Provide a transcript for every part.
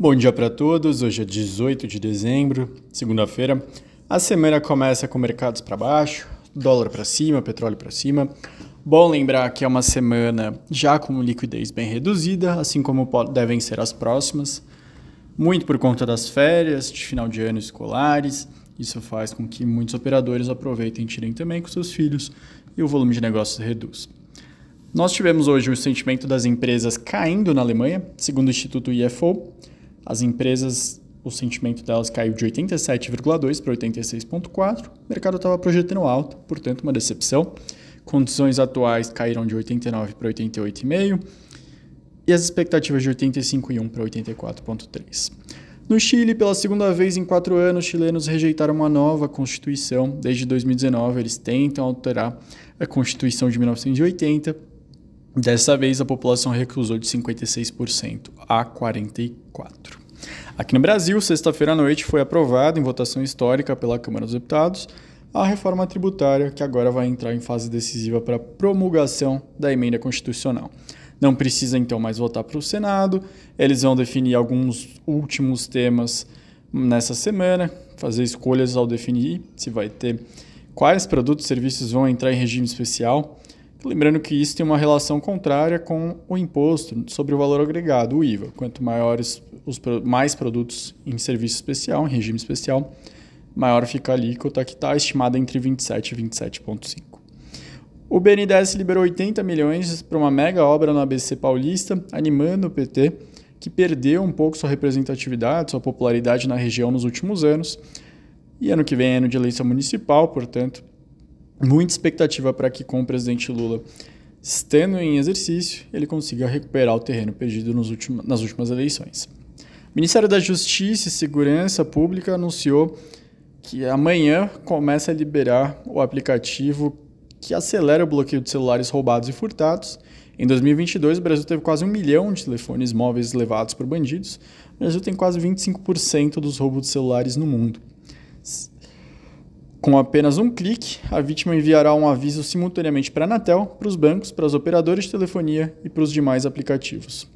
Bom dia para todos. Hoje é 18 de dezembro, segunda-feira. A semana começa com mercados para baixo, dólar para cima, petróleo para cima. Bom lembrar que é uma semana já com liquidez bem reduzida, assim como devem ser as próximas. Muito por conta das férias de final de ano escolares. Isso faz com que muitos operadores aproveitem e tirem também com seus filhos e o volume de negócios reduz. Nós tivemos hoje o sentimento das empresas caindo na Alemanha, segundo o Instituto IFO. As empresas, o sentimento delas caiu de 87,2 para 86,4. O mercado estava projetando alto, portanto, uma decepção. Condições atuais caíram de 89 para 88,5 e as expectativas de 85,1 para 84,3. No Chile, pela segunda vez em quatro anos, os chilenos rejeitaram uma nova constituição. Desde 2019, eles tentam alterar a Constituição de 1980 Dessa vez, a população recusou de 56% a 44%. Aqui no Brasil, sexta-feira à noite, foi aprovada em votação histórica pela Câmara dos Deputados a reforma tributária, que agora vai entrar em fase decisiva para a promulgação da emenda constitucional. Não precisa então mais votar para o Senado, eles vão definir alguns últimos temas nessa semana, fazer escolhas ao definir se vai ter quais produtos e serviços vão entrar em regime especial Lembrando que isso tem uma relação contrária com o imposto sobre o valor agregado, o IVA. Quanto maiores os mais produtos em serviço especial, em regime especial, maior fica a alíquota que está estimada entre 27 e 27,5. O BNDES liberou 80 milhões para uma mega obra no ABC Paulista, animando o PT, que perdeu um pouco sua representatividade, sua popularidade na região nos últimos anos. E ano que vem é ano de eleição municipal, portanto, muita expectativa para que, com o presidente Lula estando em exercício, ele consiga recuperar o terreno perdido últimos, nas últimas eleições. O Ministério da Justiça e Segurança Pública anunciou que amanhã começa a liberar o aplicativo que acelera o bloqueio de celulares roubados e furtados. Em 2022, o Brasil teve quase um milhão de telefones móveis levados por bandidos. O Brasil tem quase 25% dos roubos de celulares no mundo. Com apenas um clique, a vítima enviará um aviso simultaneamente para a Anatel, para os bancos, para os operadores de telefonia e para os demais aplicativos.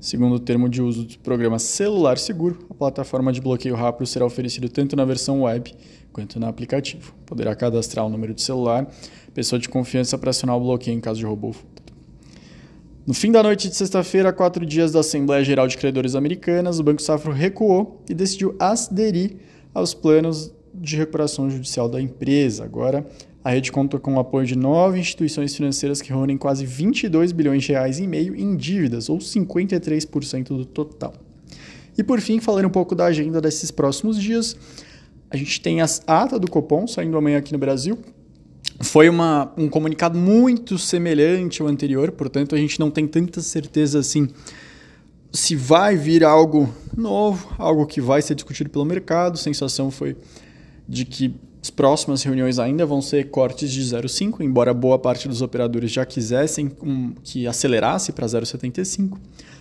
Segundo o termo de uso do programa Celular Seguro, a plataforma de bloqueio rápido será oferecida tanto na versão web quanto no aplicativo. Poderá cadastrar o número de celular, pessoa de confiança para acionar o bloqueio em caso de roubo. No fim da noite de sexta-feira, quatro dias da Assembleia Geral de Credores Americanas, o Banco Safra recuou e decidiu aderir aos planos de recuperação judicial da empresa. Agora, a rede conta com o apoio de nove instituições financeiras que reúnem quase 22 bilhões de reais e meio em dívidas, ou 53% do total. E por fim, falando um pouco da agenda desses próximos dias, a gente tem a ata do Copom saindo amanhã aqui no Brasil. Foi uma, um comunicado muito semelhante ao anterior, portanto a gente não tem tanta certeza assim se vai vir algo novo, algo que vai ser discutido pelo mercado. A sensação foi de que as próximas reuniões ainda vão ser cortes de 0,5, embora boa parte dos operadores já quisessem um, que acelerasse para 0,75.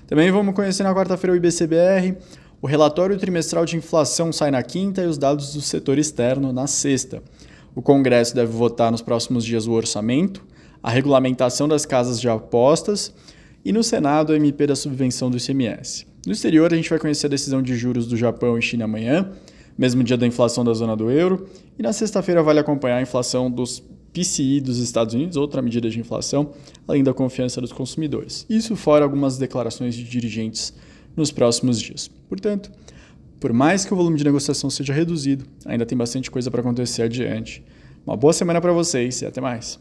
Também vamos conhecer na quarta-feira o IBCBR. O relatório trimestral de inflação sai na quinta e os dados do setor externo na sexta. O Congresso deve votar nos próximos dias o orçamento, a regulamentação das casas de apostas e no Senado a MP da subvenção do ICMS. No exterior, a gente vai conhecer a decisão de juros do Japão e China amanhã mesmo dia da inflação da zona do euro. E na sexta-feira vale acompanhar a inflação dos PCI dos Estados Unidos, outra medida de inflação, além da confiança dos consumidores. Isso fora algumas declarações de dirigentes nos próximos dias. Portanto, por mais que o volume de negociação seja reduzido, ainda tem bastante coisa para acontecer adiante. Uma boa semana para vocês e até mais.